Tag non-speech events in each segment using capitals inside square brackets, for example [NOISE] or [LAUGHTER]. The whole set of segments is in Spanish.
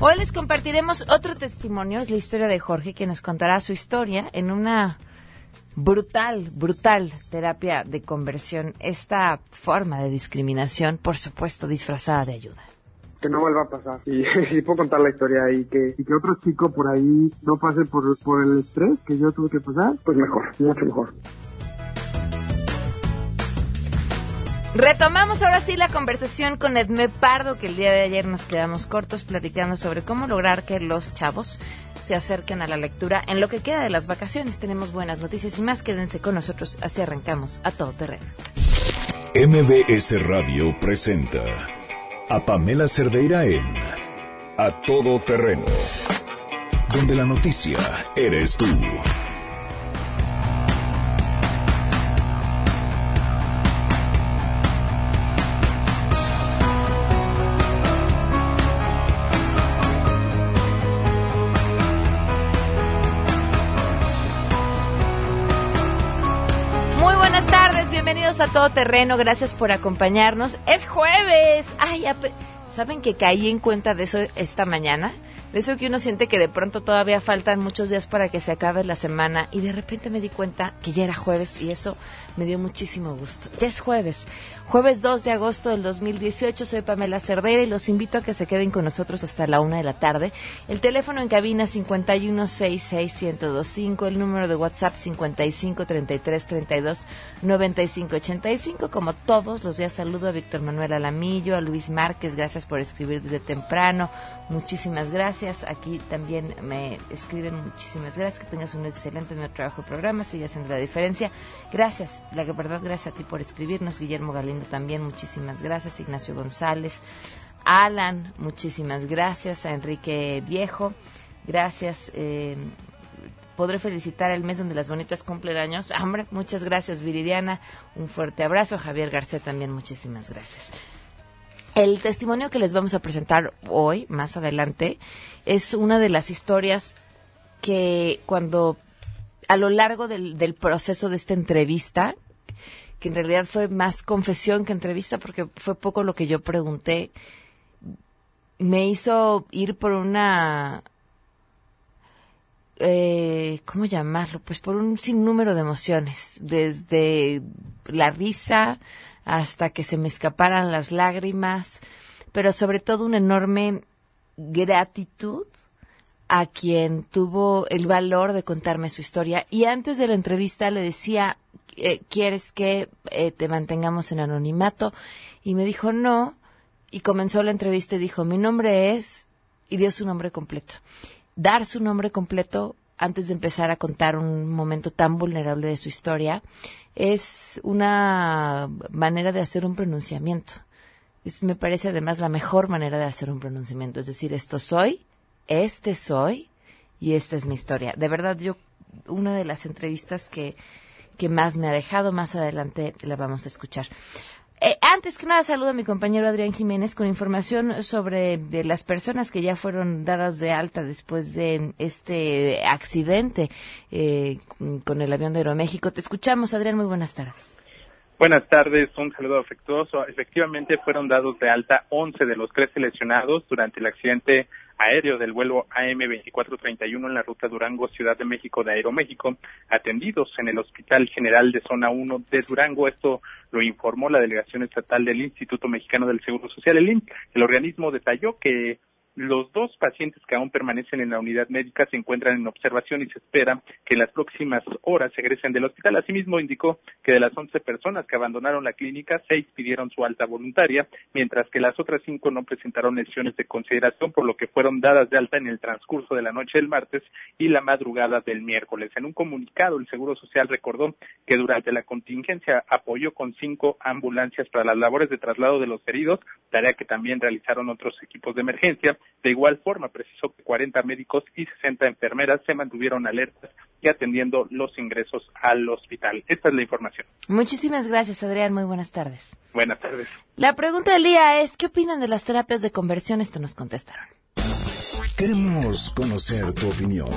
Hoy les compartiremos otro testimonio, es la historia de Jorge, que nos contará su historia en una brutal, brutal terapia de conversión, esta forma de discriminación, por supuesto, disfrazada de ayuda que no vuelva a pasar. Y [LAUGHS] puedo contar la historia y que, y que otro chico por ahí no pase por, por el estrés que yo tuve que pasar, pues mejor, mucho mejor. Retomamos ahora sí la conversación con Edme Pardo, que el día de ayer nos quedamos cortos platicando sobre cómo lograr que los chavos se acerquen a la lectura en lo que queda de las vacaciones. Tenemos buenas noticias y más. Quédense con nosotros, así arrancamos a todo terreno. MBS Radio presenta a Pamela Cerdeira en A Todo Terreno, donde la noticia eres tú. A Todo Terreno, gracias por acompañarnos. Es jueves. Ay, ¿saben que caí en cuenta de eso esta mañana? De eso que uno siente que de pronto todavía faltan muchos días para que se acabe la semana y de repente me di cuenta que ya era jueves y eso me dio muchísimo gusto. Ya es jueves, jueves 2 de agosto del 2018. Soy Pamela Cerdeira y los invito a que se queden con nosotros hasta la una de la tarde. El teléfono en cabina 5166125, el número de WhatsApp 5533329585. Como todos los días saludo a Víctor Manuel Alamillo, a Luis Márquez, gracias por escribir desde temprano. Muchísimas gracias Aquí también me escriben muchísimas gracias. Que tengas un excelente nuevo trabajo de programa. Sigue haciendo la diferencia. Gracias. La verdad, gracias a ti por escribirnos. Guillermo Galindo también. Muchísimas gracias. Ignacio González. Alan, muchísimas gracias. A Enrique Viejo. Gracias. Eh, podré felicitar el mes donde las bonitas cumplen años. Hombre, muchas gracias, Viridiana. Un fuerte abrazo. Javier García también, muchísimas gracias. El testimonio que les vamos a presentar hoy, más adelante, es una de las historias que cuando a lo largo del, proceso de esta entrevista, que en realidad fue más confesión que entrevista porque fue poco lo que yo pregunté, me hizo ir por una eh, ¿cómo llamarlo? Pues por un sinnúmero de emociones, desde la risa hasta que se me escaparan las lágrimas, pero sobre todo una enorme gratitud a quien tuvo el valor de contarme su historia. Y antes de la entrevista le decía, eh, ¿quieres que eh, te mantengamos en anonimato? Y me dijo, no. Y comenzó la entrevista y dijo, mi nombre es, y dio su nombre completo. Dar su nombre completo antes de empezar a contar un momento tan vulnerable de su historia, es una manera de hacer un pronunciamiento. Es, me parece además la mejor manera de hacer un pronunciamiento. Es decir, esto soy, este soy y esta es mi historia. De verdad, yo, una de las entrevistas que, que más me ha dejado, más adelante la vamos a escuchar. Eh, antes que nada, saludo a mi compañero Adrián Jiménez con información sobre de las personas que ya fueron dadas de alta después de este accidente eh, con el avión de Aeroméxico. Te escuchamos, Adrián. Muy buenas tardes. Buenas tardes, un saludo afectuoso. Efectivamente, fueron dados de alta 11 de los 13 lesionados durante el accidente aéreo del vuelo AM2431 en la ruta Durango-Ciudad de México de Aeroméxico, atendidos en el Hospital General de Zona 1 de Durango. Esto lo informó la delegación estatal del Instituto Mexicano del Seguro Social, el INSS. El organismo detalló que los dos pacientes que aún permanecen en la unidad médica se encuentran en observación y se espera que en las próximas horas egresen del hospital. Asimismo, indicó que de las 11 personas que abandonaron la clínica, seis pidieron su alta voluntaria, mientras que las otras cinco no presentaron lesiones de consideración, por lo que fueron dadas de alta en el transcurso de la noche del martes y la madrugada del miércoles. En un comunicado, el Seguro Social recordó que durante la contingencia apoyó con cinco ambulancias para las labores de traslado de los heridos, tarea que también realizaron otros equipos de emergencia de igual forma, precisó que 40 médicos y 60 enfermeras se mantuvieron alertas y atendiendo los ingresos al hospital. Esta es la información. Muchísimas gracias, Adrián. Muy buenas tardes. Buenas tardes. La pregunta del día es, ¿qué opinan de las terapias de conversión? Esto nos contestaron. Queremos conocer tu opinión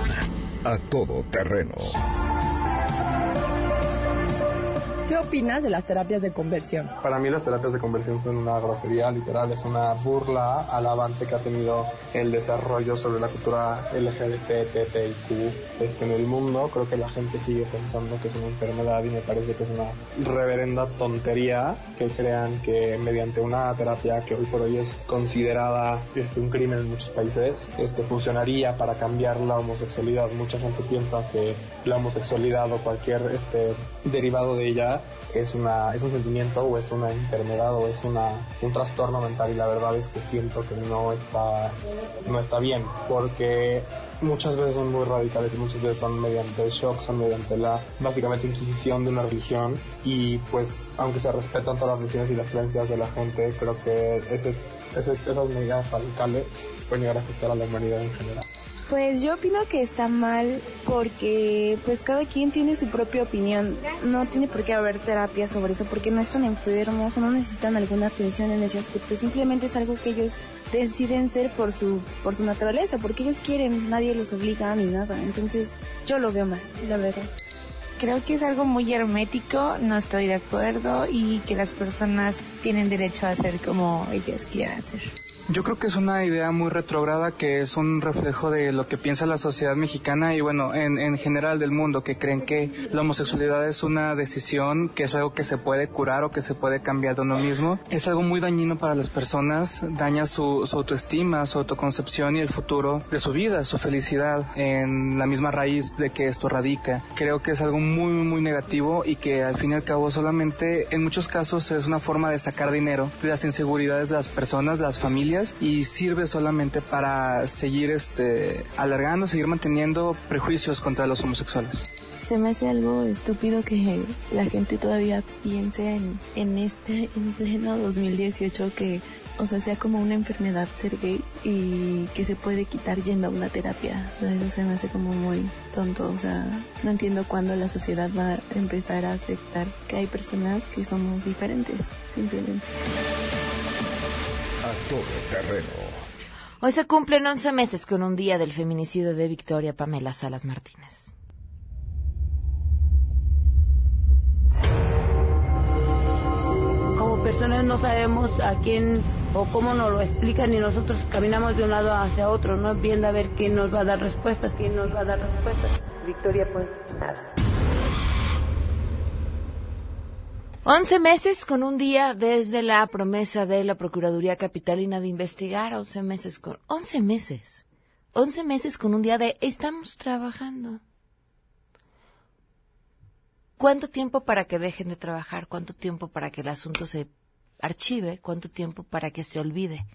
a todo terreno opinas de las terapias de conversión? Para mí las terapias de conversión son una grosería literal, es una burla al avance que ha tenido el desarrollo sobre la cultura LGBT, en el mundo. Creo que la gente sigue pensando que es una enfermedad y me parece que es una reverenda tontería que crean que mediante una terapia que hoy por hoy es considerada este, un crimen en muchos países, este, funcionaría para cambiar la homosexualidad. Mucha gente piensa que la homosexualidad o cualquier este, derivado de ella es, una, es un sentimiento o es una enfermedad o es una, un trastorno mental y la verdad es que siento que no está, no está bien porque muchas veces son muy radicales y muchas veces son mediante el shock, son mediante la básicamente inquisición de una religión y pues aunque se respetan todas las religiones y las creencias de la gente, creo que ese, ese, esas medidas radicales pueden llegar a afectar a la humanidad en general. Pues yo opino que está mal porque pues cada quien tiene su propia opinión. No tiene por qué haber terapia sobre eso porque no están enfermos o no necesitan alguna atención en ese aspecto. Simplemente es algo que ellos deciden ser por su por su naturaleza, porque ellos quieren, nadie los obliga ni nada. Entonces, yo lo veo mal, la verdad. Creo que es algo muy hermético, no estoy de acuerdo y que las personas tienen derecho a ser como ellas quieran ser. Yo creo que es una idea muy retrógrada que es un reflejo de lo que piensa la sociedad mexicana y bueno, en, en, general del mundo, que creen que la homosexualidad es una decisión, que es algo que se puede curar o que se puede cambiar de uno mismo. Es algo muy dañino para las personas, daña su, su autoestima, su autoconcepción y el futuro de su vida, su felicidad en la misma raíz de que esto radica. Creo que es algo muy, muy negativo y que al fin y al cabo solamente en muchos casos es una forma de sacar dinero de las inseguridades de las personas, de las familias y sirve solamente para seguir este, alargando, seguir manteniendo prejuicios contra los homosexuales. Se me hace algo estúpido que la gente todavía piense en, en este, en pleno 2018 que o sea, sea como una enfermedad ser gay y que se puede quitar yendo a una terapia. Eso se me hace como muy tonto, o sea, no entiendo cuándo la sociedad va a empezar a aceptar que hay personas que somos diferentes, simplemente todo terreno. Hoy se cumplen 11 meses con un día del feminicidio de Victoria Pamela Salas Martínez. Como personas no sabemos a quién o cómo nos lo explican y nosotros caminamos de un lado hacia otro, no viendo a ver quién nos va a dar respuestas, quién nos va a dar respuestas. Victoria, pues nada. Once meses con un día desde la promesa de la Procuraduría Capitalina de investigar, once meses con, once meses, once meses con un día de estamos trabajando. ¿Cuánto tiempo para que dejen de trabajar? ¿Cuánto tiempo para que el asunto se archive? ¿Cuánto tiempo para que se olvide?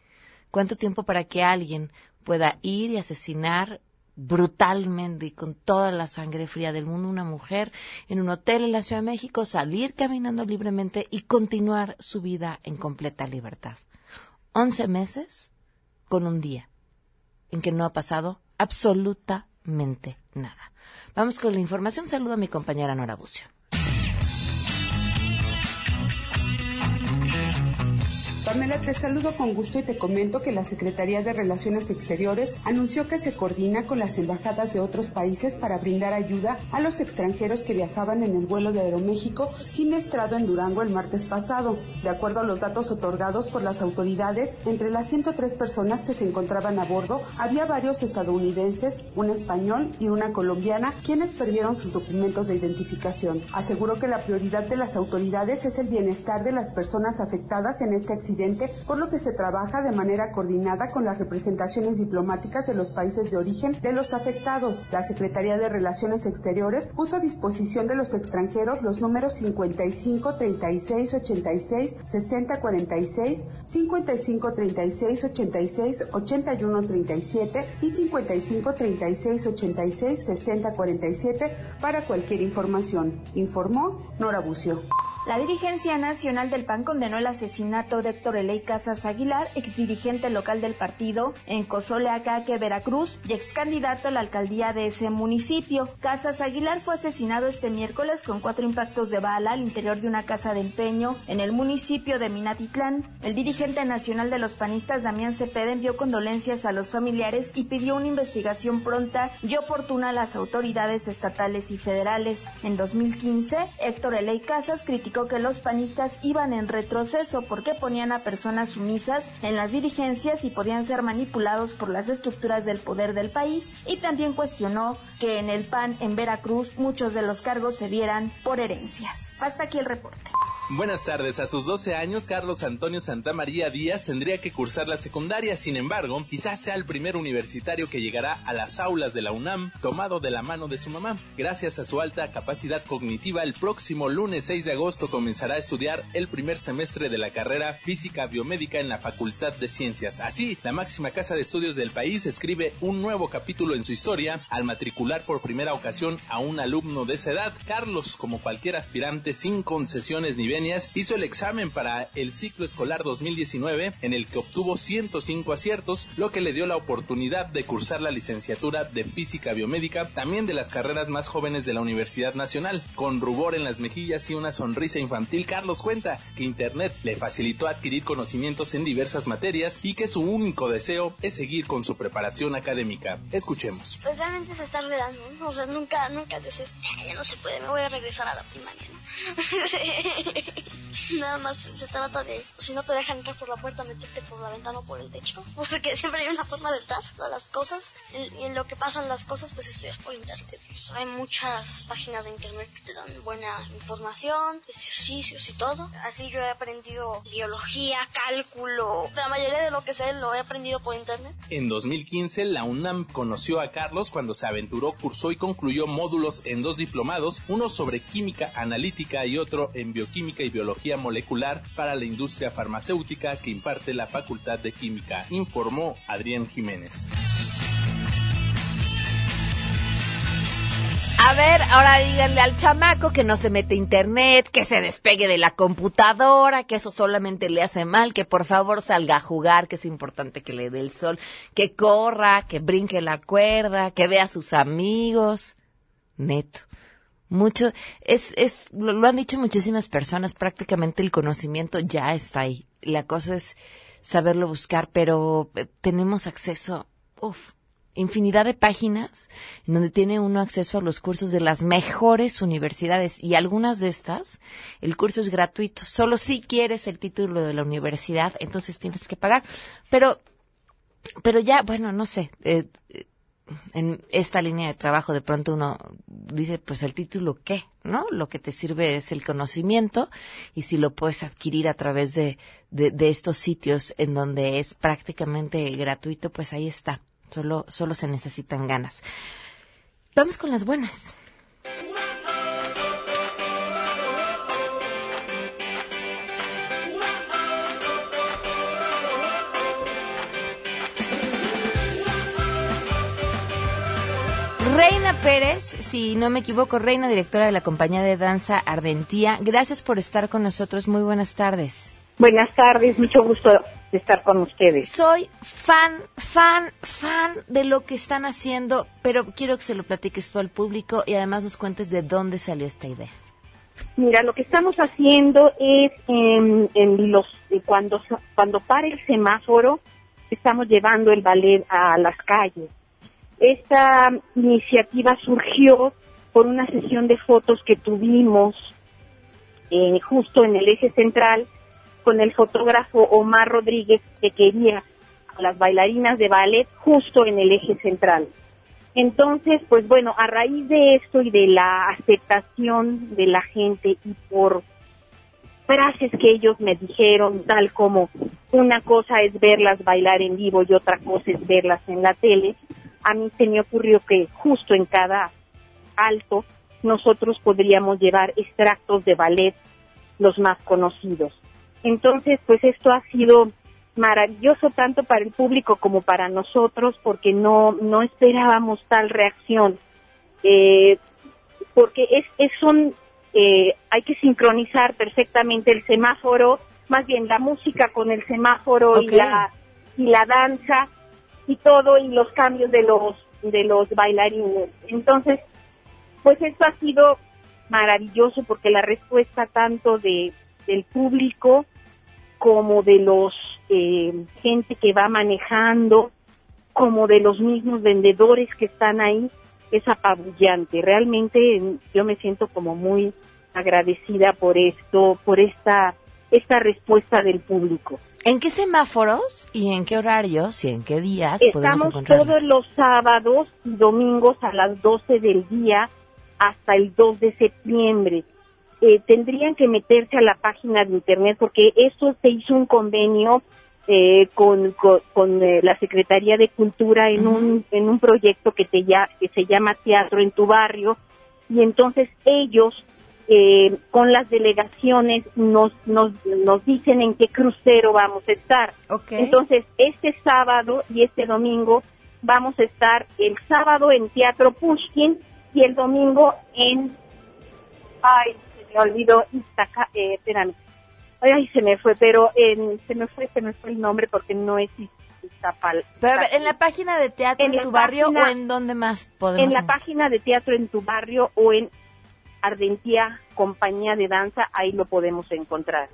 ¿Cuánto tiempo para que alguien pueda ir y asesinar brutalmente y con toda la sangre fría del mundo una mujer en un hotel en la Ciudad de México, salir caminando libremente y continuar su vida en completa libertad. Once meses con un día en que no ha pasado absolutamente nada. Vamos con la información. Saludo a mi compañera Nora Bucio. Pamela, te saludo con gusto y te comento que la Secretaría de Relaciones Exteriores anunció que se coordina con las embajadas de otros países para brindar ayuda a los extranjeros que viajaban en el vuelo de Aeroméxico siniestrado en Durango el martes pasado. De acuerdo a los datos otorgados por las autoridades, entre las 103 personas que se encontraban a bordo había varios estadounidenses, un español y una colombiana, quienes perdieron sus documentos de identificación. Aseguró que la prioridad de las autoridades es el bienestar de las personas afectadas en este accidente por lo que se trabaja de manera coordinada con las representaciones diplomáticas de los países de origen de los afectados. La Secretaría de Relaciones Exteriores puso a disposición de los extranjeros los números 55 36 86 60 46, 55 36 86 81 37 y 55 36 86 60 47 para cualquier información. Informó Nora Bucio. La dirigencia nacional del PAN condenó el asesinato de Héctor Eley Casas Aguilar, exdirigente local del partido en Cozoleacaque, Veracruz, y ex candidato a la alcaldía de ese municipio. Casas Aguilar fue asesinado este miércoles con cuatro impactos de bala al interior de una casa de empeño en el municipio de Minatitlán. El dirigente nacional de los panistas, Damián Cepeda, envió condolencias a los familiares y pidió una investigación pronta y oportuna a las autoridades estatales y federales. En 2015, Héctor Eley Casas criticó que los panistas iban en retroceso porque ponían a personas sumisas en las dirigencias y podían ser manipulados por las estructuras del poder del país y también cuestionó que en el PAN en Veracruz muchos de los cargos se dieran por herencias. Hasta aquí el reporte. Buenas tardes. A sus 12 años, Carlos Antonio Santamaría Díaz tendría que cursar la secundaria. Sin embargo, quizás sea el primer universitario que llegará a las aulas de la UNAM tomado de la mano de su mamá. Gracias a su alta capacidad cognitiva, el próximo lunes 6 de agosto comenzará a estudiar el primer semestre de la carrera Física Biomédica en la Facultad de Ciencias. Así, la máxima casa de estudios del país escribe un nuevo capítulo en su historia al matricular por primera ocasión a un alumno de esa edad. Carlos, como cualquier aspirante sin concesiones ni hizo el examen para el ciclo escolar 2019 en el que obtuvo 105 aciertos, lo que le dio la oportunidad de cursar la licenciatura de Física Biomédica, también de las carreras más jóvenes de la Universidad Nacional. Con rubor en las mejillas y una sonrisa infantil, Carlos cuenta que Internet le facilitó adquirir conocimientos en diversas materias y que su único deseo es seguir con su preparación académica. Escuchemos. Pues realmente se está olvidando, o sea, nunca, nunca dices, ya no se puede, me voy a regresar a la primaria, ¿no? [LAUGHS] [LAUGHS] [LAUGHS] Nada más se trata de, si no te dejan entrar por la puerta, meterte por la ventana o por el techo, [LAUGHS] porque siempre hay una forma de entrar a las cosas. Y en lo que pasan las cosas, pues estudias por internet. Pues, hay muchas páginas de internet que te dan buena información, ejercicios y todo. Así yo he aprendido biología, cálculo, la mayoría de lo que sé lo he aprendido por internet. En 2015, la UNAM conoció a Carlos cuando se aventuró, cursó y concluyó módulos en dos diplomados, uno sobre química analítica y otro en bioquímica y biología molecular para la industria farmacéutica que imparte la Facultad de Química, informó Adrián Jiménez. A ver, ahora díganle al chamaco que no se mete internet, que se despegue de la computadora, que eso solamente le hace mal, que por favor salga a jugar, que es importante que le dé el sol, que corra, que brinque la cuerda, que vea a sus amigos. Neto. Mucho, es, es, lo, han dicho muchísimas personas, prácticamente el conocimiento ya está ahí. La cosa es saberlo buscar, pero eh, tenemos acceso, uff, infinidad de páginas en donde tiene uno acceso a los cursos de las mejores universidades y algunas de estas, el curso es gratuito. Solo si quieres el título de la universidad, entonces tienes que pagar. Pero, pero ya, bueno, no sé, eh, en esta línea de trabajo de pronto uno dice, pues el título qué, ¿no? Lo que te sirve es el conocimiento y si lo puedes adquirir a través de, de, estos sitios en donde es prácticamente gratuito, pues ahí está. Solo, solo se necesitan ganas. Vamos con las buenas. Reina Pérez, si no me equivoco, Reina, directora de la compañía de danza Ardentía, gracias por estar con nosotros. Muy buenas tardes. Buenas tardes, mucho gusto de estar con ustedes. Soy fan, fan, fan de lo que están haciendo, pero quiero que se lo platiques tú al público y además nos cuentes de dónde salió esta idea. Mira, lo que estamos haciendo es en, en los cuando cuando para el semáforo estamos llevando el ballet a las calles esta iniciativa surgió por una sesión de fotos que tuvimos eh, justo en el eje central con el fotógrafo Omar Rodríguez que quería a las bailarinas de ballet justo en el eje central. Entonces, pues bueno, a raíz de esto y de la aceptación de la gente y por frases que ellos me dijeron, tal como una cosa es verlas bailar en vivo y otra cosa es verlas en la tele, a mí se me ocurrió que justo en cada alto nosotros podríamos llevar extractos de ballet, los más conocidos. Entonces, pues esto ha sido maravilloso tanto para el público como para nosotros porque no, no esperábamos tal reacción. Eh, porque es, es son, eh, hay que sincronizar perfectamente el semáforo, más bien la música con el semáforo y la y la danza y todo y los cambios de los de los bailarines. Entonces, pues esto ha sido maravilloso porque la respuesta tanto de del público como de los eh, gente que va manejando como de los mismos vendedores que están ahí es apabullante. Realmente yo me siento como muy agradecida por esto, por esta, esta respuesta del público. ¿En qué semáforos y en qué horarios y en qué días podemos Estamos encontrarlas? todos los sábados y domingos a las 12 del día hasta el 2 de septiembre. Eh, tendrían que meterse a la página de internet porque eso se hizo un convenio eh, con, con, con, eh, la Secretaría de Cultura en un en un proyecto que te ya, que se llama Teatro en tu barrio y entonces ellos eh, con las delegaciones nos, nos nos dicen en qué crucero vamos a estar. Entonces este sábado y este domingo vamos a estar el sábado en Teatro Pushkin y el domingo en ay se me olvidó Iztaca, eh, espérame. Ay se me fue pero en, se me fue se me fue el nombre porque no es Iztapal Pero ver, ¿en la página de teatro en, En tu barrio página- o en dónde más podemos en la página de teatro en tu barrio o en Ardentía Compañía de Danza ahí lo podemos encontrar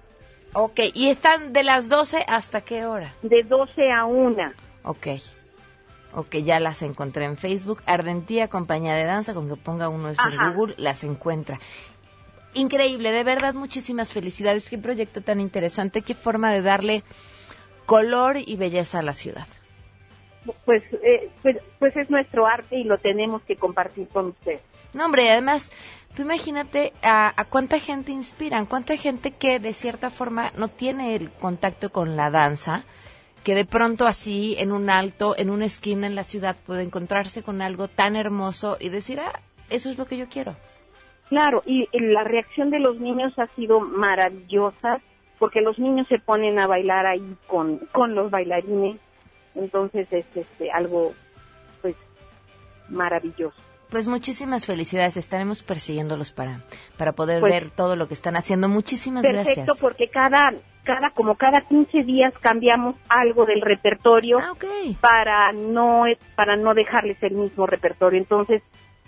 Ok, ¿y están de las 12 hasta qué hora? de 12 a 1 Ok. Ok, ya las encontré en Facebook. Ardentía Compañía de Danza, con que ponga uno eso en. Google, las encuentra. Increíble, de verdad, muchísimas felicidades. Qué proyecto tan interesante, qué forma de darle color y belleza a la ciudad. pues, eh, pues pues es nuestro arte y lo tenemos que compartir con usted No, hombre, además, tú imagínate a, a cuánta gente inspiran, cuánta gente que de cierta forma no tiene el contacto con la danza, que de pronto así, en un alto, en una esquina en la ciudad, puede encontrarse con algo tan hermoso y decir, ah, eso es lo que yo quiero. Claro, y la reacción de los niños ha sido maravillosa porque los niños se ponen a bailar ahí con, con los bailarines, entonces es este algo pues maravilloso. Pues muchísimas felicidades, estaremos persiguiéndolos para, para poder Pues- ver todo lo que están haciendo. Muchísimas Perfecto, gracias. porque cada cada como cada 15 días cambiamos algo del repertorio Ah, para no para no dejarles el mismo repertorio. Entonces,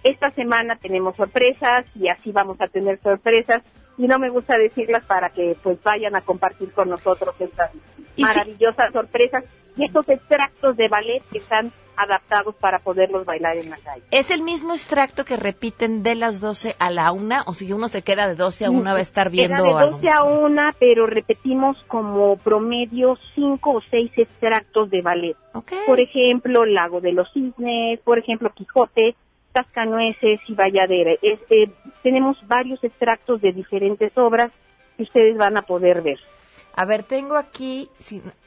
esta semana tenemos sorpresas y así vamos a tener sorpresas y no me gusta decirlas para que pues vayan a compartir con nosotros estas maravillosas sorpresas y estos extractos de ballet que están adaptados para poderlos bailar en la calle. ¿Es el mismo extracto que repiten de las 12 a la 1? O si uno se queda de 12 a 1 va a estar viendo Era de algo. 12 a 1, pero repetimos como promedio cinco o seis extractos de ballet. Por ejemplo, Lago de los Cisnes, por ejemplo, Quijote, Cascanueces y Valladera. Este, tenemos varios extractos de diferentes obras que ustedes van a poder ver. A ver, tengo aquí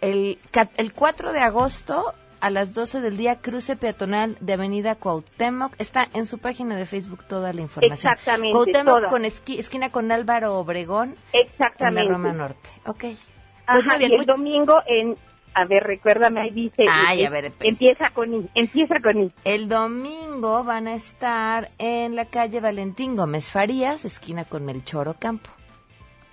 el, el 4 de agosto a las 12 del día, cruce peatonal de Avenida Cuauhtémoc. Está en su página de Facebook toda la información. Exactamente, Cuauhtémoc toda. con esqui- esquina con Álvaro Obregón. Exactamente. En la Roma Norte. Ok. Pues Ajá, muy bien, y el muy- domingo en, a ver, recuérdame, ahí dice. Ay, eh, a ver, pues. Empieza con I, empieza con I. El domingo van a estar en la calle Valentín Gómez Farías, esquina con Melchor Ocampo.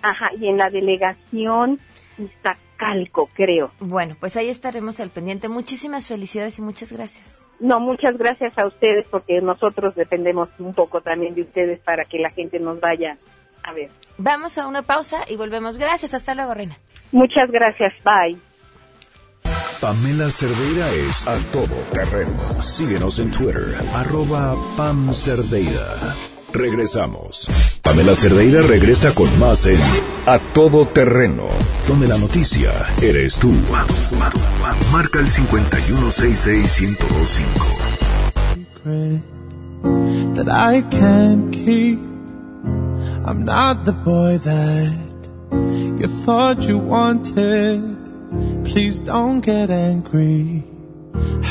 Ajá, y en la delegación Iztacalco, creo. Bueno, pues ahí estaremos al pendiente. Muchísimas felicidades y muchas gracias. No, muchas gracias a ustedes porque nosotros dependemos un poco también de ustedes para que la gente nos vaya a ver. Vamos a una pausa y volvemos. Gracias. Hasta luego, Reina. Muchas gracias, bye. Pamela Cerdeira es a todo terreno. Síguenos en Twitter, arroba Pam Cerdeira. Regresamos. Pamela Cerdeira regresa con más en A Todo Terreno, donde la noticia eres tú. Marca el 5166125. that I can't keep. I'm not the boy that you thought you wanted. Please don't get angry.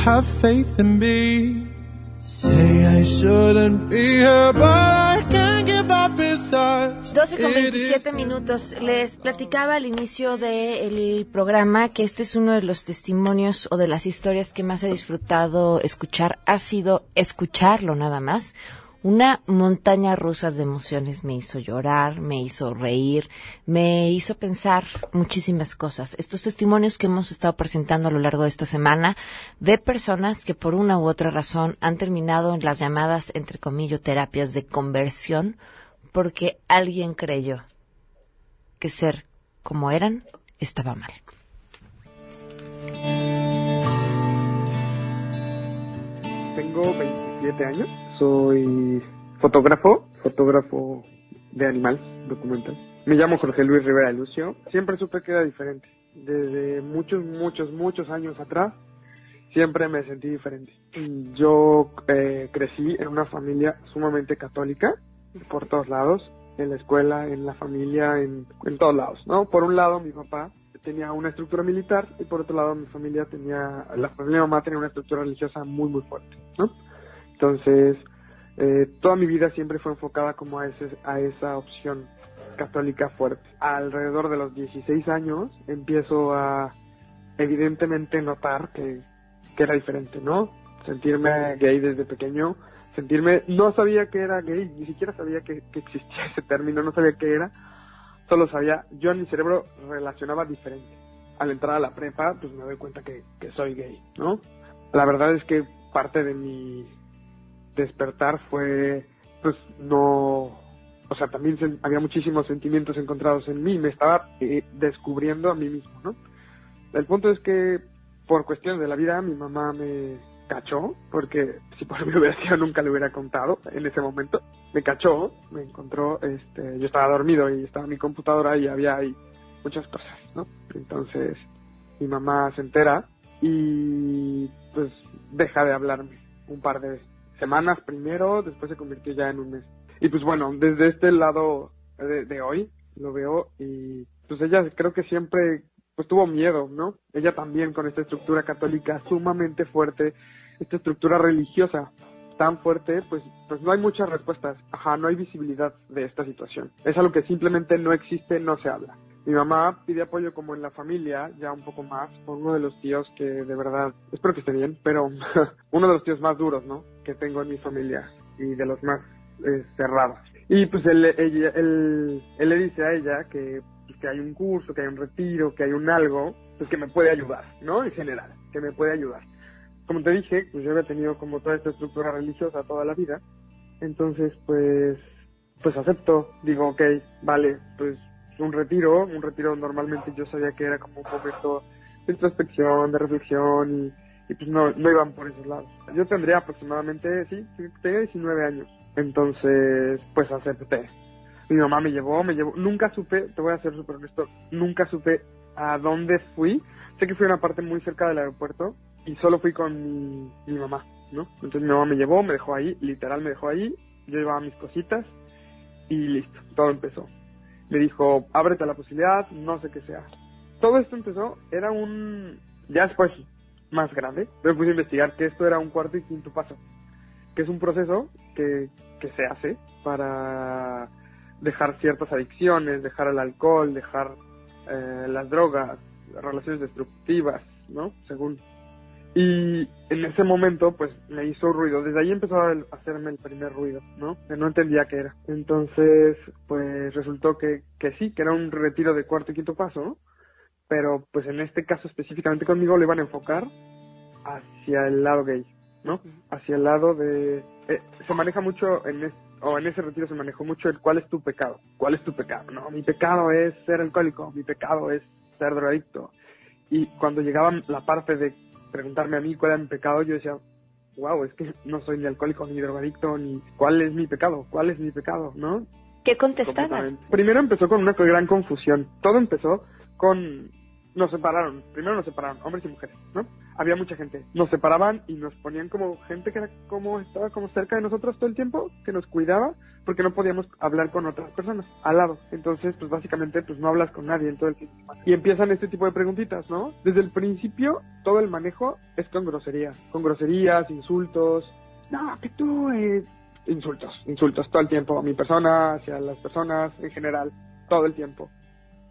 Have faith in me. Say I shouldn't be here, but I can't give up his touch. 12 con It 27 minutos. Les platicaba al inicio del programa que este es uno de los testimonios o de las historias que más he disfrutado escuchar. Ha sido escucharlo nada más. Una montaña rusa de emociones me hizo llorar, me hizo reír, me hizo pensar muchísimas cosas. Estos testimonios que hemos estado presentando a lo largo de esta semana de personas que por una u otra razón han terminado en las llamadas, entre comillas, terapias de conversión porque alguien creyó que ser como eran estaba mal. Tengo 27 años, soy fotógrafo, fotógrafo de animales, documental. Me llamo Jorge Luis Rivera Lucio. Siempre supe que era diferente. Desde muchos, muchos, muchos años atrás, siempre me sentí diferente. Yo eh, crecí en una familia sumamente católica, por todos lados, en la escuela, en la familia, en, en todos lados, ¿no? Por un lado, mi papá tenía una estructura militar y por otro lado mi familia tenía, la familia de mamá tenía una estructura religiosa muy muy fuerte, ¿no? Entonces, eh, toda mi vida siempre fue enfocada como a, ese, a esa opción católica fuerte. Alrededor de los 16 años empiezo a evidentemente notar que, era diferente, ¿no? Sentirme gay desde pequeño, sentirme, no sabía que era gay, ni siquiera sabía que, existía ese término, no sabía qué era, solo sabía, yo en mi cerebro relacionaba diferente. Al entrar a la prepa, pues me doy cuenta que soy gay, ¿no? La verdad es que parte de mi despertar fue, pues no, o sea, también se- había muchísimos sentimientos encontrados en mí, me estaba eh, descubriendo a mí mismo, ¿no? El punto es que por cuestiones de la vida mi mamá me cachó, porque [LAUGHS] si por mí hubiera sido nunca le hubiera contado en ese momento. Me cachó, me encontró, este, yo estaba dormido y estaba mi computadora y había ahí muchas cosas, ¿no? Entonces mi mamá se entera y pues deja de hablarme un par de semanas primero, después se convirtió ya en un mes. Y pues bueno, desde este lado de, de hoy lo veo y pues ella creo que siempre pues tuvo miedo, ¿no? Ella también con esta estructura católica sumamente fuerte, esta estructura religiosa tan fuerte, pues, pues no hay muchas respuestas. Ajá, no hay visibilidad de esta situación. Es algo que simplemente no existe, no se habla. Mi mamá pide apoyo como en la familia, ya un poco más, por uno de los tíos que de verdad, espero que esté bien, pero [LAUGHS] uno de los tíos más duros, ¿no? Que tengo en mi familia y de los más eh, cerrados. Y pues él, él le dice a ella que, pues, que hay un curso, que hay un retiro, que hay un algo, pues que me puede ayudar, ¿no? En general, que me puede ayudar. Como te dije, pues yo había tenido como toda esta estructura religiosa toda la vida, entonces pues, pues acepto, digo, ok, vale, pues un retiro, un retiro normalmente yo sabía que era como un momento de introspección, de reflexión y, pues no, no iban por esos lados. Yo tendría aproximadamente, sí, sí, tenía 19 años, entonces pues acepté. Mi mamá me llevó, me llevó, nunca supe, te voy a ser súper honesto, nunca supe a dónde fui. Sé que fui a una parte muy cerca del aeropuerto y solo fui con mi, mi mamá, ¿no? Entonces mi mamá me llevó, me dejó ahí, literal me dejó ahí, yo llevaba mis cositas y listo, todo empezó. Me dijo, ábrete a la posibilidad, no sé qué sea. Todo esto empezó, era un, ya después, más grande, me puse a investigar que esto era un cuarto y quinto paso, que es un proceso que, que se hace para dejar ciertas adicciones, dejar el alcohol, dejar eh, las drogas, relaciones destructivas, ¿no? Según. Y en ese momento, pues me hizo ruido. Desde ahí empezó a hacerme el primer ruido, ¿no? Que no entendía qué era. Entonces, pues resultó que, que sí, que era un retiro de cuarto y quinto paso, ¿no? Pero, pues en este caso específicamente conmigo lo iban a enfocar hacia el lado gay, ¿no? Hacia el lado de... eh, se maneja mucho en es- o en ese retiro se manejó mucho el cuál es tu pecado, cuál es tu pecado, no, mi pecado es ser alcohólico, mi pecado es ser drogadicto. Y cuando llegaba la parte de preguntarme a mí cuál era mi pecado, yo decía, wow, es que no soy ni alcohólico ni drogadicto, ni cuál es mi pecado, cuál es mi pecado, ¿no? ¿Qué contestabas? Primero empezó con una gran confusión. Todo empezó con... Nos separaron. Primero nos separaron, hombres y mujeres, ¿no? Había mucha gente. Nos separaban y nos ponían como gente que era como estaba como cerca de nosotros todo el tiempo, que nos cuidaba, porque no podíamos hablar con otras personas al lado. Entonces, pues básicamente, pues no hablas con nadie en todo el semana. Y empiezan este tipo de preguntitas, ¿no? Desde el principio, todo el manejo es con groserías. Con groserías, insultos. No, que tú, eh, insultos, insultos todo el tiempo a mi persona, hacia las personas en general, todo el tiempo.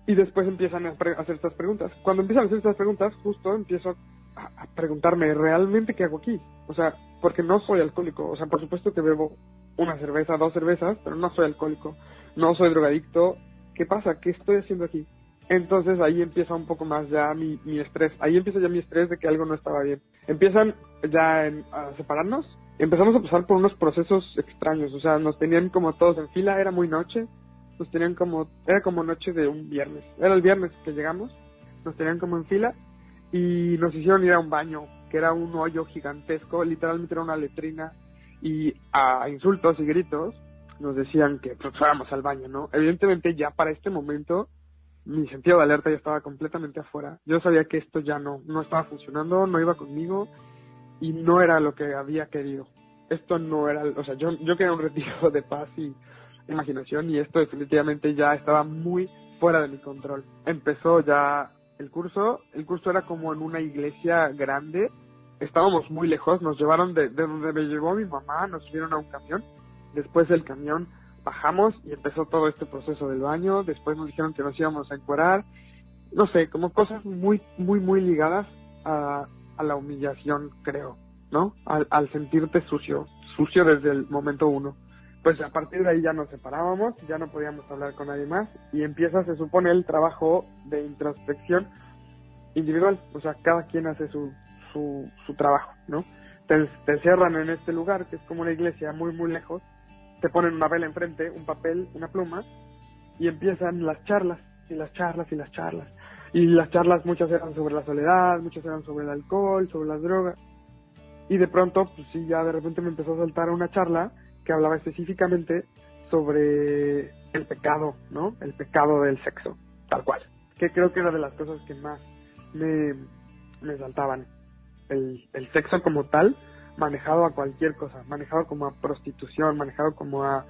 Y después empiezan a hacer estas preguntas. Cuando empiezan a hacer estas preguntas, justo empiezo a, preguntarme, ¿realmente qué hago aquí? O sea, porque no soy alcohólico. O sea, por supuesto que bebo una cerveza, dos cervezas, pero no soy alcohólico. No soy drogadicto. ¿Qué pasa? ¿Qué estoy haciendo aquí? Entonces ahí empieza un poco más ya mi, mi estrés. Ahí empieza ya mi estrés de que algo no estaba bien. Empiezan ya en- a separarnos. Empezamos a pasar por unos procesos extraños. O sea, nos tenían como todos en fila. Era muy noche. Nos tenían como... Era como noche de un viernes. Era el viernes que llegamos. Nos tenían como en fila. Y nos hicieron ir a un baño. Que era un hoyo gigantesco. Literalmente era una letrina. Y a insultos y gritos nos decían que pues, fuéramos al baño, ¿no? Evidentemente ya para este momento mi sentido de alerta ya estaba completamente afuera. Yo sabía que esto ya no, no estaba funcionando, no iba conmigo y no era lo que había querido. Esto no era, o sea, yo, yo quería un retiro de paz y imaginación y esto definitivamente ya estaba muy fuera de mi control. Empezó ya el curso, el curso era como en una iglesia grande, estábamos muy lejos, nos llevaron de, de donde me llevó mi mamá, nos subieron a un camión, después del camión bajamos y empezó todo este proceso del baño, después nos dijeron que nos íbamos a encuerar, no sé, como cosas muy, muy, muy ligadas a, a la humillación, creo, ¿no? Al, al sentirte sucio, sucio desde el momento uno. Pues a partir de ahí ya nos separábamos, ya no podíamos hablar con nadie más y empieza, se supone, el trabajo de introspección individual, o sea, cada quien hace su, su, su trabajo, ¿no? Te, te encierran en este lugar que es como una iglesia muy, muy lejos te ponen una vela enfrente, un papel, una pluma, y empiezan las charlas, y las charlas, y las charlas. Y las charlas muchas eran sobre la soledad, muchas eran sobre el alcohol, sobre las drogas. Y de pronto, pues sí, ya de repente me empezó a saltar una charla que hablaba específicamente sobre el pecado, ¿no? El pecado del sexo, tal cual. Que creo que era de las cosas que más me, me saltaban. El, el sexo como tal, manejado a cualquier cosa, manejado como a prostitución, manejado como a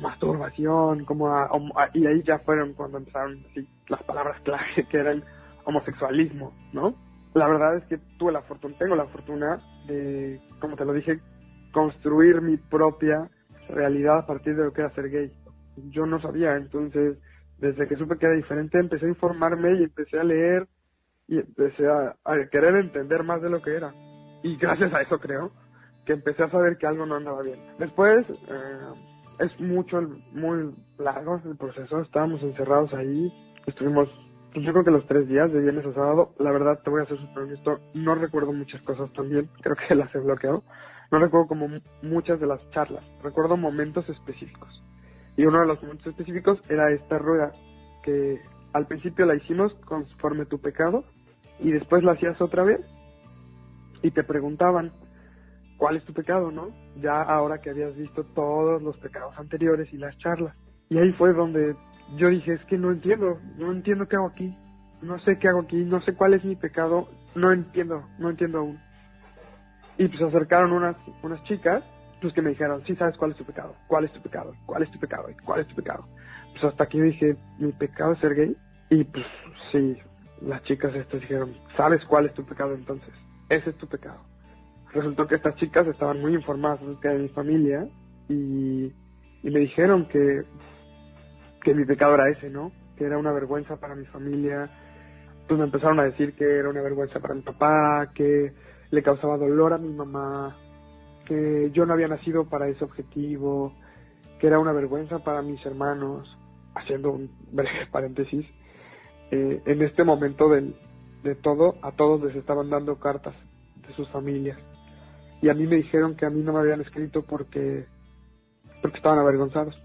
masturbación, como a, y ahí ya fueron cuando empezaron las palabras clave que eran homosexualismo, ¿no? La verdad es que tuve la fortuna, tengo la fortuna de, como te lo dije, construir mi propia realidad a partir de lo que era ser gay. Yo no sabía, entonces, desde que supe que era diferente, empecé a informarme y empecé a leer y empecé a, querer entender más de lo que era y gracias a eso creo que empecé a saber que algo no andaba bien. Después eh, es mucho, muy largo el proceso, estábamos encerrados ahí, estuvimos pues yo creo que los tres días de viernes a sábado, la verdad te voy a ser súper honesto, no recuerdo muchas cosas también, creo que [LAUGHS] las he bloqueado, no recuerdo como muchas de las charlas, recuerdo momentos específicos. Y uno de los momentos específicos era esta rueda que al principio la hicimos conforme tu pecado y después la hacías otra vez y te preguntaban, ¿cuál es tu pecado, no? Ya ahora que habías visto todos los pecados anteriores y las charlas. Y ahí fue donde yo dije, es que no entiendo, no entiendo qué hago aquí, no sé qué hago aquí, no sé cuál es mi pecado, no entiendo, no entiendo aún. Y pues se acercaron unas, unas chicas, pues que me dijeron, sí sabes cuál es tu pecado, cuál es tu pecado, cuál es tu pecado, cuál es tu pecado. Pues hasta aquí dije, mi pecado es ser gay. Y pues sí, las chicas estas dijeron, ¿sabes cuál es tu pecado entonces? ese es tu pecado. Resultó que estas chicas estaban muy informadas acerca de mi familia y, me dijeron que, que mi pecado era ese, ¿no? Que era una vergüenza para mi familia. Pues me empezaron a decir que era una vergüenza para mi papá, que le causaba dolor a mi mamá, que yo no había nacido para ese objetivo, que era una vergüenza para mis hermanos, haciendo un breve [LAUGHS] paréntesis, eh, en este momento del, de todo, a todos les estaban dando cartas de sus familias. Y a mí me dijeron que a mí no me habían escrito porque, porque estaban avergonzados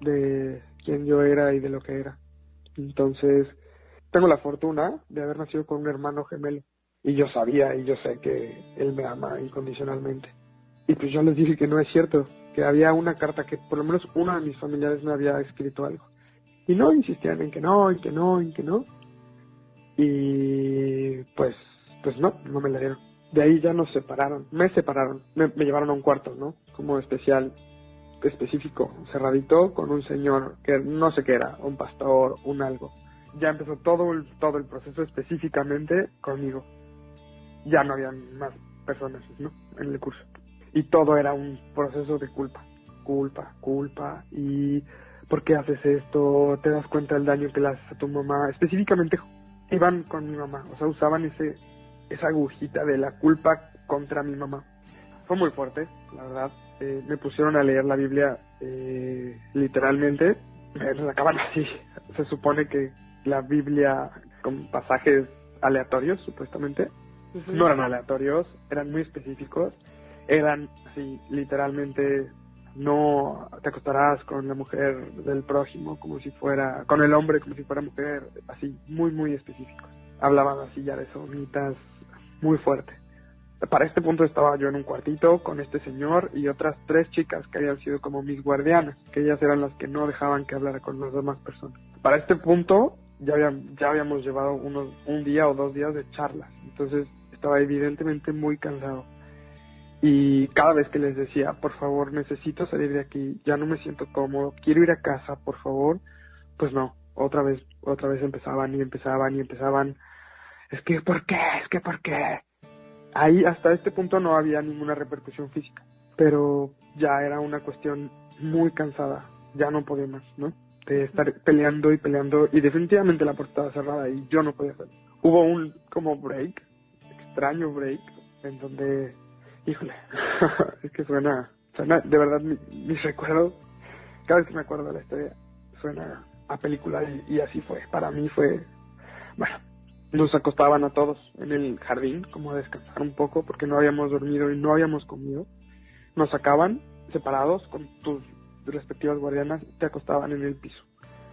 de quién yo era y de lo que era. Entonces, tengo la fortuna de haber nacido con un hermano gemelo. Y yo sabía y yo sé que él me ama incondicionalmente. Y pues yo les dije que no es cierto, que había una carta que por lo menos uno de mis familiares me había escrito algo. Y no insistían en que no, en que no, en que no y pues pues no, no me la dieron. De ahí ya nos separaron, me separaron, me, llevaron a un cuarto, ¿no? Como especial, específico, cerradito, con un señor que no sé qué era, un pastor, un algo. Ya empezó todo el, todo el proceso específicamente conmigo. Ya no había más personas, ¿no? En el curso. Y todo era un proceso de culpa, culpa, culpa. Y ¿por qué haces esto? ¿Te das cuenta del daño que le haces a tu mamá? Específicamente iban con mi mamá, o sea, usaban ese esa agujita de la culpa contra mi mamá. Fue muy fuerte, la verdad. Eh, me pusieron a leer la Biblia eh, literalmente, me sacaban así. Se supone que la Biblia con pasajes aleatorios, supuestamente, no eran aleatorios, eran muy específicos, eran así, literalmente no te acostarás con la mujer del prójimo como si fuera, con el hombre como si fuera mujer, así, muy, muy específicos. Hablaban así ya de sonitas muy fuerte. Para este punto estaba yo en un cuartito con este señor y otras tres chicas que habían sido como mis guardianas, que ellas eran las que no dejaban que hablara con las demás personas. Para este punto ya, ya habíamos llevado unos, un día o dos días de charlas, entonces estaba evidentemente muy cansado. Y cada vez que les decía, por favor, necesito salir de aquí, ya no me siento cómodo, quiero ir a casa, por favor, pues no, otra vez, otra vez empezaban y empezaban y empezaban. Es que, ¿por qué? Es que, ¿por qué? Ahí, hasta este punto no había ninguna repercusión física, pero ya era una cuestión muy cansada, ya no podía más, ¿no? De estar peleando y peleando, y definitivamente la estaba cerrada y yo no podía hacer. Hubo un como break, extraño break, en donde, híjole, [LAUGHS] es que suena, suena, de verdad, mis recuerdos, cada vez que me acuerdo de la historia, suena a película y, así fue. Para mí fue, bueno, nos acostaban a todos en el jardín como a descansar un poco porque no habíamos dormido y no habíamos comido. Nos sacaban separados con tus respectivas guardianas te acostaban en el piso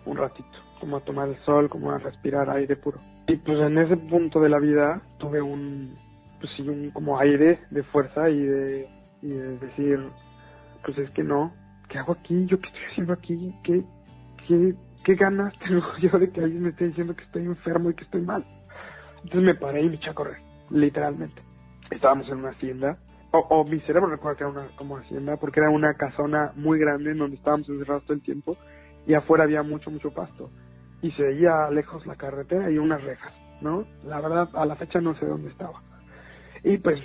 un ratito, como a tomar el sol, como a respirar aire puro. Y pues en ese punto de la vida tuve un, pues sí, un como aire de fuerza y de, y de decir, pues es que no, ¿qué hago aquí? ¿Yo qué estoy haciendo aquí? ¿Qué, qué, qué ganas tengo [LAUGHS] yo de que alguien me esté diciendo que estoy enfermo y que estoy mal. Entonces me paré y me eché a correr, literalmente. Estábamos en una hacienda, o, mi cerebro recuerda que era una como hacienda, porque era una casona muy grande en donde estábamos encerrados todo el tiempo y afuera había mucho, mucho pasto. Y se veía lejos la carretera y unas rejas, ¿no? La verdad, a la fecha no sé dónde estaba. Y pues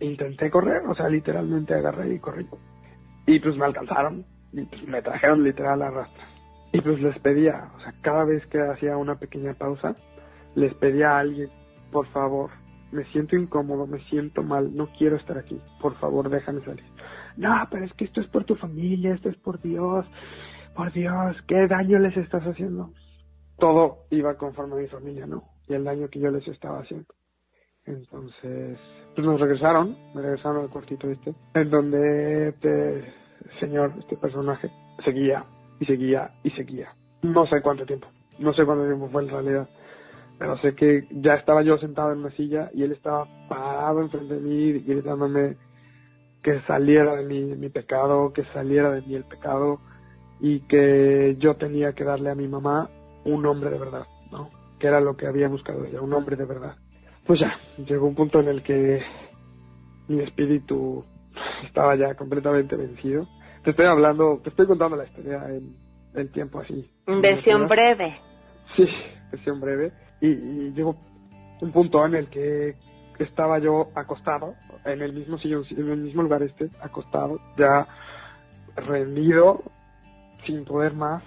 intenté correr, o sea, literalmente agarré y corrí. Y pues me alcanzaron y pues me trajeron literal a rastras. Y pues les pedía, o sea, cada vez que hacía una pequeña pausa, les pedía a alguien, por favor, me siento incómodo, me siento mal, no quiero estar aquí, por favor, déjame salir. No, pero es que esto es por tu familia, esto es por Dios, por Dios, ¿qué daño les estás haciendo? Todo iba conforme a mi familia, ¿no? Y el daño que yo les estaba haciendo. Entonces, pues nos regresaron, me regresaron al cuartito este, en donde este señor, este personaje, seguía y seguía y seguía. No sé cuánto tiempo, no sé cuánto tiempo fue en realidad, pero sé que ya estaba yo sentado en una silla y él estaba parado enfrente de mí gritándome que saliera de mí mi pecado, que saliera de mí el pecado y que yo tenía que darle a mi mamá un hombre de verdad, ¿no? Que era lo que había buscado ella, un hombre de verdad. Pues ya, llegó un punto en el que mi espíritu estaba ya completamente vencido te estoy hablando, te estoy contando la historia en, el tiempo así. Versión breve. Sí, versión breve. Y, llegó un punto en el que estaba yo acostado, en el mismo sillón, en el mismo lugar este, acostado, ya rendido, sin poder más,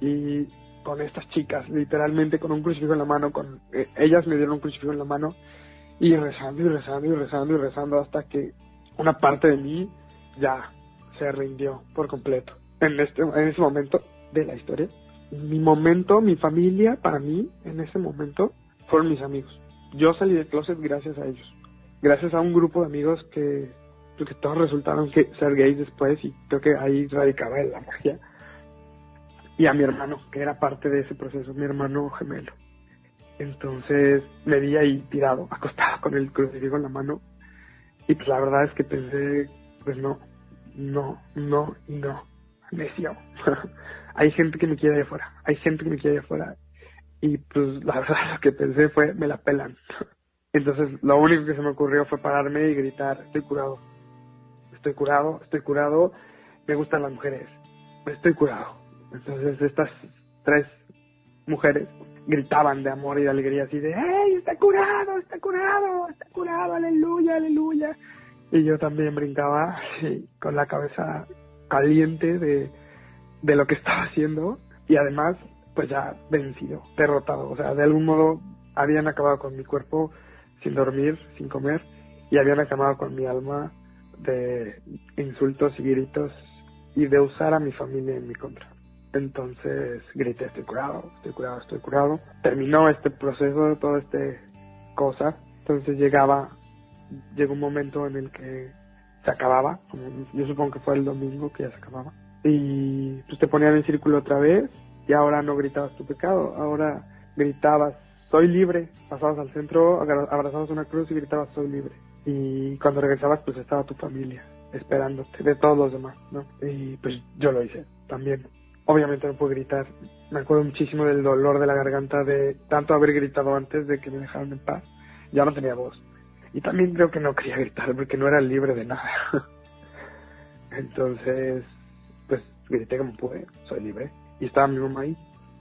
y con estas chicas, literalmente con un crucifijo en la mano, con eh, ellas me dieron un crucifijo en la mano, y rezando y rezando y rezando y rezando hasta que una parte de mí ya se rindió por completo en este en ese momento de la historia. Mi momento, mi familia, para mí, en ese momento, fueron mis amigos. Yo salí del closet gracias a ellos. Gracias a un grupo de amigos que, que todos resultaron que ser gays después y creo que ahí radicaba la magia. Y a mi hermano, que era parte de ese proceso, mi hermano gemelo. Entonces me vi ahí tirado, acostado con el crucifijo en la mano. Y pues la verdad es que pensé, pues no, no, no no. Necio. [LAUGHS] hay gente que me quiere de afuera. Hay gente que me quiere de afuera. Y pues la verdad [LAUGHS] lo que pensé fue, me la pelan. [LAUGHS] Entonces lo único que se me ocurrió fue pararme y gritar, estoy curado. Estoy curado, estoy curado. Me gustan las mujeres. Estoy curado. Entonces estas tres mujeres gritaban de amor y de alegría así de, ¡Hey, está curado, está curado, está curado, aleluya, aleluya! y yo también brincaba con la cabeza caliente de, de lo que estaba haciendo y además pues ya vencido, derrotado, o sea, de algún modo habían acabado con mi cuerpo sin dormir, sin comer y habían acabado con mi alma de insultos y gritos y de usar a mi familia en mi contra. Entonces grité, estoy curado, estoy curado, estoy curado. Terminó este proceso, toda esta cosa. Entonces llegaba llegó un momento en el que se acababa, yo supongo que fue el domingo que ya se acababa, y pues te ponían en círculo otra vez y ahora no gritabas tu pecado, ahora gritabas soy libre. Pasabas al centro, abrazabas una cruz y gritabas, soy libre. Y cuando regresabas, pues estaba tu familia esperándote, de todos los demás, ¿no? Y pues yo lo hice también. Obviamente no pude gritar. Me acuerdo muchísimo del dolor de la garganta de tanto haber gritado antes de que me dejaran en paz. Ya no tenía voz. Y también creo que no quería gritar porque no era libre de nada. [LAUGHS] Entonces, pues grité como pude, soy libre. Y estaba mi mamá ahí.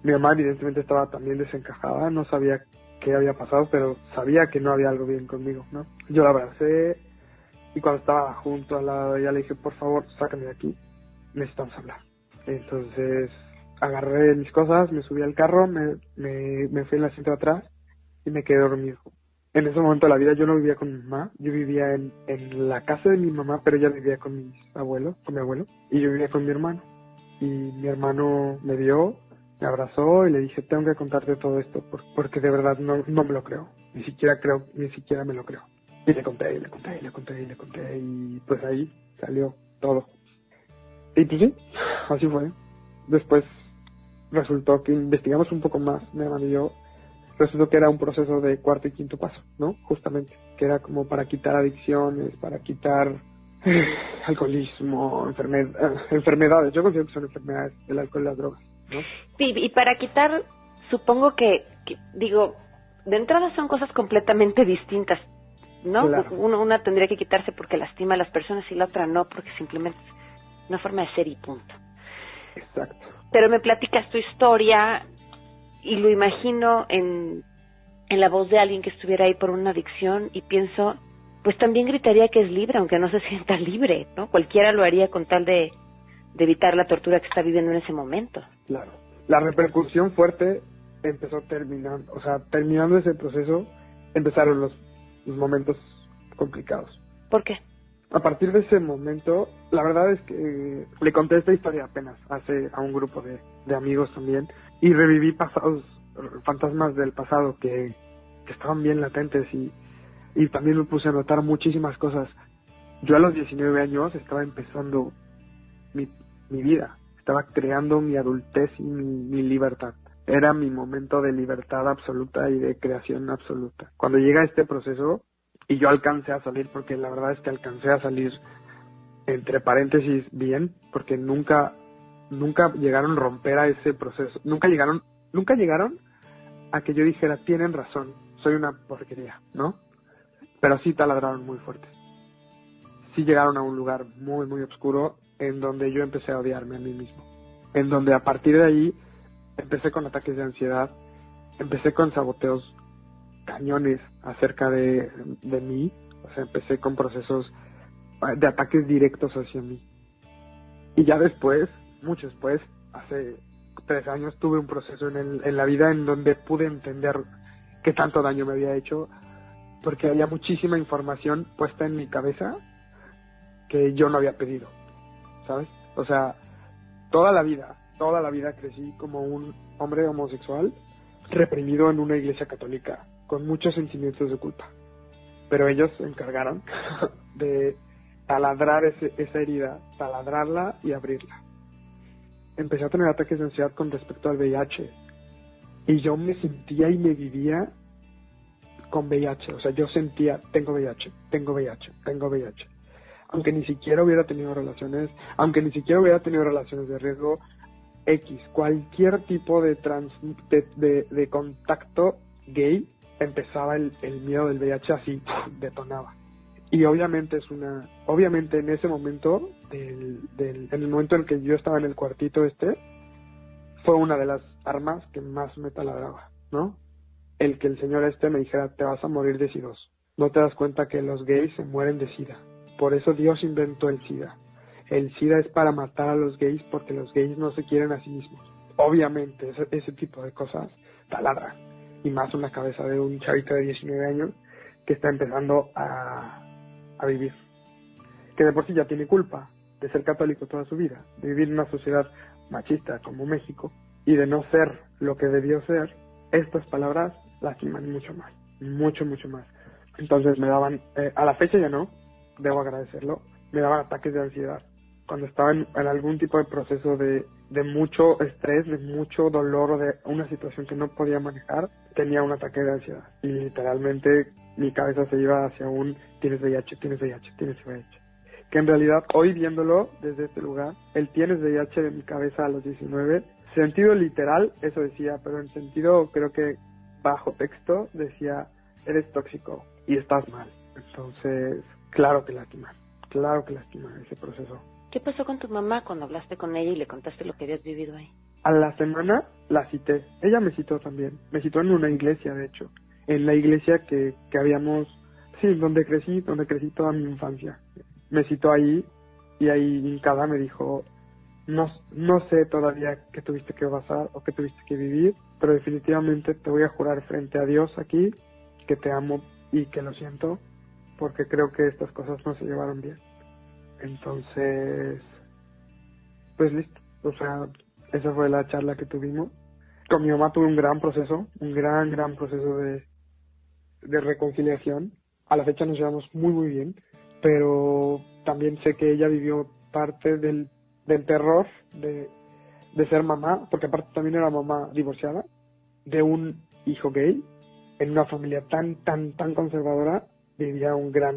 Mi mamá evidentemente estaba también desencajada, no sabía qué había pasado, pero sabía que no había algo bien conmigo, ¿no? Yo la abracé y cuando estaba junto al lado de ella le dije, por favor, sácame de aquí, necesitamos hablar. Entonces agarré mis cosas, me subí al carro, me, me, me fui en el asiento de atrás y me quedé dormido. En ese momento de la vida yo no vivía con mi mamá, yo vivía en, en la casa de mi mamá, pero ella vivía con mis abuelos, con mi abuelo, y yo vivía con mi hermano. Y mi hermano me vio, me abrazó y le dije, tengo que contarte todo esto, por- porque de verdad no, no me lo creo, ni siquiera creo, ni siquiera me lo creo. Y le conté, y le conté, y le conté, y le conté, y pues ahí salió todo. Y pues sí, así fue. Después resultó que investigamos un poco más, mi hermano y yo, resultó que era un proceso de cuarto y quinto paso, ¿no? Justamente, que era como para quitar adicciones, para quitar eh, alcoholismo, enfermed- eh, enfermedades. Yo considero que son enfermedades el alcohol y las drogas, ¿no? Sí, y para quitar, supongo que, que- digo, de entrada son cosas completamente distintas, ¿no? Claro. Uno- una tendría que quitarse porque lastima a las personas y la otra no, porque simplemente una forma de ser y punto. Exacto. Pero me platicas tu historia y lo imagino en, en la voz de alguien que estuviera ahí por una adicción y pienso, pues también gritaría que es libre, aunque no se sienta libre, ¿no? Cualquiera lo haría con tal de, de evitar la tortura que está viviendo en ese momento. Claro. La repercusión fuerte empezó terminando, o sea, terminando ese proceso, empezaron los, los momentos complicados. ¿Por qué? A partir de ese momento, la verdad es que eh, le conté esta historia apenas hace a un grupo de, de amigos también y reviví pasados, fantasmas del pasado que, que estaban bien latentes y, y también me puse a notar muchísimas cosas. Yo a los 19 años estaba empezando mi, mi vida, estaba creando mi adultez y mi, mi libertad. Era mi momento de libertad absoluta y de creación absoluta. Cuando llega este proceso, y yo alcancé a salir porque la verdad es que alcancé a salir entre paréntesis bien porque nunca nunca llegaron a romper a ese proceso. Nunca llegaron nunca llegaron a que yo dijera tienen razón soy una porquería no pero sí taladraron muy fuerte. Sí llegaron a un lugar muy muy oscuro en donde yo empecé a odiarme a mí mismo. En donde a partir de ahí empecé con ataques de ansiedad empecé con saboteos cañones acerca de, de mí. O sea, empecé con procesos de ataques directos hacia mí. Y ya después, mucho después, hace tres años, tuve un proceso en, el, en la vida en donde pude entender qué tanto daño me había hecho, porque había muchísima información puesta en mi cabeza que yo no había pedido, ¿sabes? O sea, toda la vida, toda la vida crecí como un hombre homosexual reprimido en una iglesia católica con muchos sentimientos de culpa. Pero ellos se encargaron [LAUGHS] de taladrar ese, esa herida, taladrarla y abrirla. Empecé a tener ataques de ansiedad con respecto al VIH. Y yo me sentía y me vivía con VIH. O sea, yo sentía, tengo VIH, tengo VIH, tengo VIH. Aunque ni siquiera hubiera tenido relaciones, aunque ni siquiera hubiera tenido relaciones de riesgo X, cualquier tipo de, trans, de, contacto gay, empezaba el, miedo del VIH así, detonaba. Y obviamente es una, obviamente en ese momento, del, del, en el momento en que yo estaba en el cuartito este, fue una de las armas que más me taladraba, ¿no? El que el señor este me dijera, te vas a morir de SIDOS. No te das cuenta que los gays se mueren de SIDA. Por eso Dios inventó el SIDA. El SIDA es para matar a los gays porque los gays no se quieren a sí mismos. Obviamente, ese, ese tipo de cosas taladran y más en la cabeza de un chavito de 19 años que está empezando a, a vivir. Que de por sí ya tiene culpa de ser católico toda su vida, de vivir en una sociedad machista como México y de no ser lo que debió ser, estas palabras lastiman mucho más, mucho, mucho más. Entonces me daban, eh, a la fecha ya no, debo agradecerlo, me daban ataques de ansiedad. Cuando estaba en, en algún tipo de proceso de, de mucho estrés, de mucho dolor de una situación que no podía manejar, tenía un ataque de ansiedad. Y literalmente mi cabeza se iba hacia un tienes VIH, tienes VIH, tienes VIH. Que en realidad hoy viéndolo desde este lugar, el tienes VIH de mi cabeza a los 19, sentido literal, eso decía, pero en sentido creo que bajo texto decía, eres tóxico y estás mal. Entonces, claro que lastima, claro que lastima ese proceso. ¿Qué pasó con tu mamá cuando hablaste con ella y le contaste lo que habías vivido ahí? A la semana la cité. Ella me citó también. Me citó en una iglesia, de hecho. En la iglesia que, que habíamos, sí, donde crecí, donde crecí toda mi infancia. Me citó ahí y ahí cada me dijo, no, no sé todavía qué tuviste que pasar o qué tuviste que vivir, pero definitivamente te voy a jurar frente a Dios aquí que te amo y que lo siento porque creo que estas cosas no se llevaron bien. Entonces, pues listo. O sea, esa fue la charla que tuvimos. Con mi mamá tuve un gran proceso, un gran, gran proceso de, de reconciliación. A la fecha nos llevamos muy, muy bien, pero también sé que ella vivió parte del, del terror de, de ser mamá, porque aparte también era mamá divorciada, de un hijo gay, en una familia tan, tan, tan conservadora, vivía un gran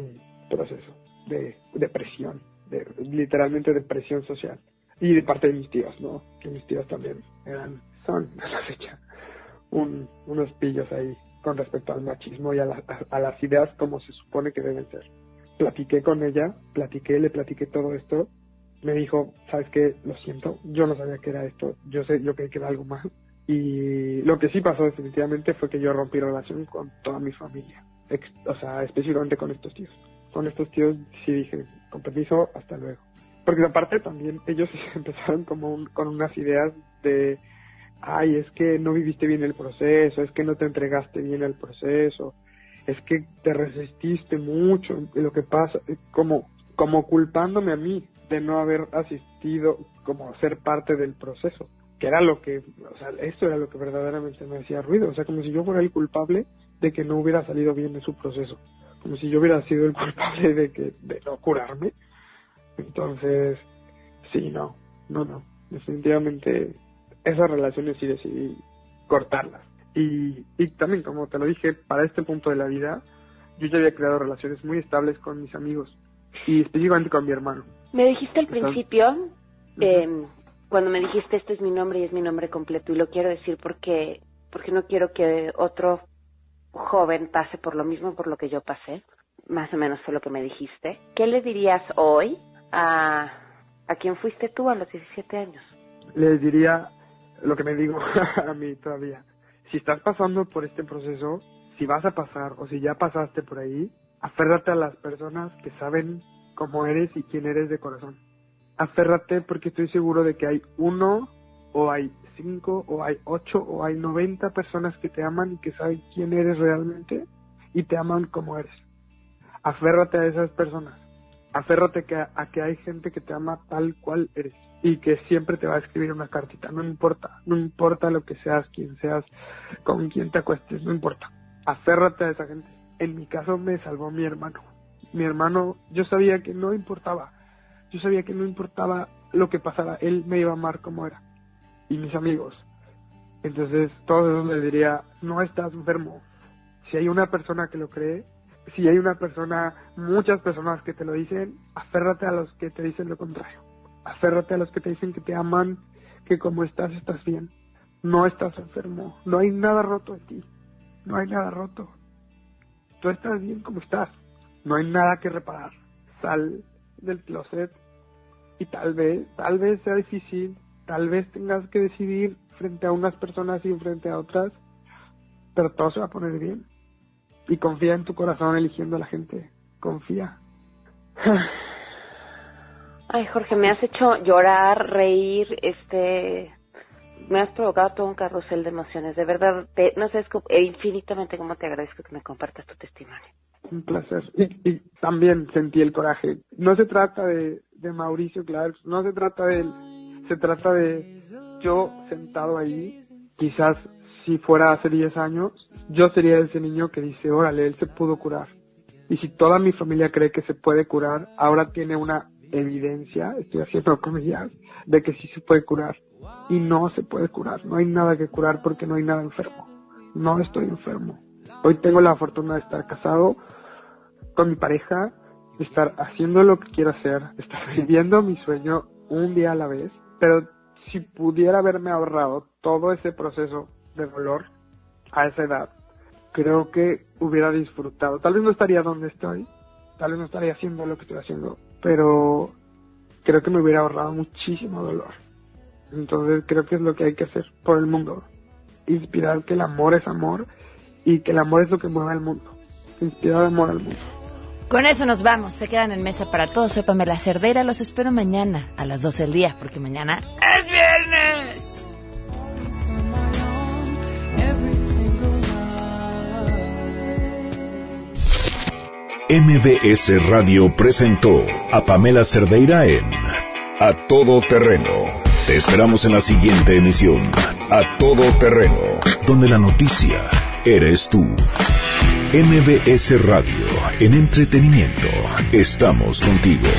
proceso de depresión de, literalmente depresión social. Y de parte de mis tíos, ¿no? Que mis tíos también eran, son [LAUGHS] a la fecha, un, unos pillos ahí con respecto al machismo y a, a, las ideas como se supone que deben ser. Platiqué con ella, platiqué, le platiqué todo esto. Me dijo, ¿sabes qué? Lo siento, yo no sabía que era esto, yo sé, yo creí que era algo más. Y lo que sí pasó definitivamente fue que yo rompí relación con toda mi familia, o sea, específicamente con estos tíos con estos tíos sí dije, con permiso, hasta luego. Porque aparte también ellos [LAUGHS] empezaron como con unas ideas de, ay, es que no viviste bien el proceso, es que no te entregaste bien al proceso, es que te resististe mucho, lo que pasa, como, como culpándome a mí de no haber asistido, como ser parte del proceso, que era lo que, o sea, esto era lo que verdaderamente me hacía ruido, o sea, como si yo fuera el culpable de que no hubiera salido bien de su proceso como si yo hubiera sido el [LAUGHS] culpable de que de no curarme. Entonces sí no no no. Definitivamente esas relaciones sí decidí cortarlas. Y, y también como te lo dije para este punto de la vida yo ya había creado relaciones muy estables con mis amigos y específicamente con mi hermano. Me dijiste al principio eh, cuando me dijiste este es mi nombre y es mi nombre completo y lo quiero decir porque porque no quiero que otro joven pase por lo mismo por lo que yo pasé, más o menos fue lo que me dijiste, ¿qué le dirías hoy a, a quien fuiste tú a los 17 años? Les diría lo que me digo [LAUGHS] a mí todavía. Si estás pasando por este proceso, si vas a pasar o si ya pasaste por ahí, aférrate a las personas que saben cómo eres y quién eres de corazón. Aférrate porque estoy seguro de que hay uno o hay cinco o hay ocho o hay noventa personas que te aman y que saben quién eres realmente y te aman como eres. Aférrate a esas personas. Aférrate a que hay gente que te ama tal cual eres y que siempre te va a escribir una cartita. No importa, no importa lo que seas, quién seas, con quién te acuestes, no importa. Aférrate a esa gente. En mi caso me salvó mi hermano. Mi hermano, yo sabía que no importaba. Yo sabía que no importaba lo que pasara, él me iba a amar como era y mis amigos. Entonces, todos esos les diría, no estás enfermo. Si hay una persona que lo cree, si hay una persona, muchas personas que te lo dicen, aférrate a los que te dicen lo contrario. Aférrate a los que te dicen que te aman, que como estás, estás bien. No estás enfermo. No hay nada roto en ti. No hay nada roto. Tú estás bien como estás. No hay nada que reparar. Sal del closet y tal vez, tal vez sea difícil, Tal vez tengas que decidir frente a unas personas y frente a otras, pero todo se va a poner bien. Y confía en tu corazón eligiendo a la gente. Confía. Ay, Jorge, me has hecho llorar, reír, este, me has provocado todo un carrusel de emociones. De verdad, te, no sé, e infinitamente cómo te agradezco que me compartas tu testimonio. Un placer. Y, también sentí el coraje. No se trata de, de Mauricio Clark, no se trata de se trata de yo sentado ahí, quizás si fuera hace 10 años, yo sería ese niño que dice, órale, él se pudo curar. Y si toda mi familia cree que se puede curar, ahora tiene una evidencia, estoy haciendo comillas, de que sí se puede curar. y no se puede curar. No hay nada que curar porque no hay nada enfermo. No estoy enfermo. Hoy tengo la fortuna de estar casado con mi pareja, de estar haciendo lo que quiero hacer, de estar [LAUGHS] viviendo mi sueño un día a la vez. Pero si pudiera haberme ahorrado todo ese proceso de dolor a esa edad, creo que hubiera disfrutado. Tal vez no estaría donde estoy, tal vez no estaría haciendo lo que estoy haciendo, pero creo que me hubiera ahorrado muchísimo dolor. Entonces creo que es lo que hay que hacer por el mundo. Inspirar que el amor es amor y que el amor es lo que mueve al mundo. Inspirar amor al mundo. Con eso nos vamos. Se quedan en mesa para todos. Soy Pamela Cerdera. Los espero mañana a las 12 del día, porque mañana es viernes. MBS Radio presentó a Pamela Cerdeira en A Todo Terreno. Te esperamos en la siguiente emisión, A Todo Terreno, donde la noticia eres tú. MBS Radio, en entretenimiento, estamos contigo.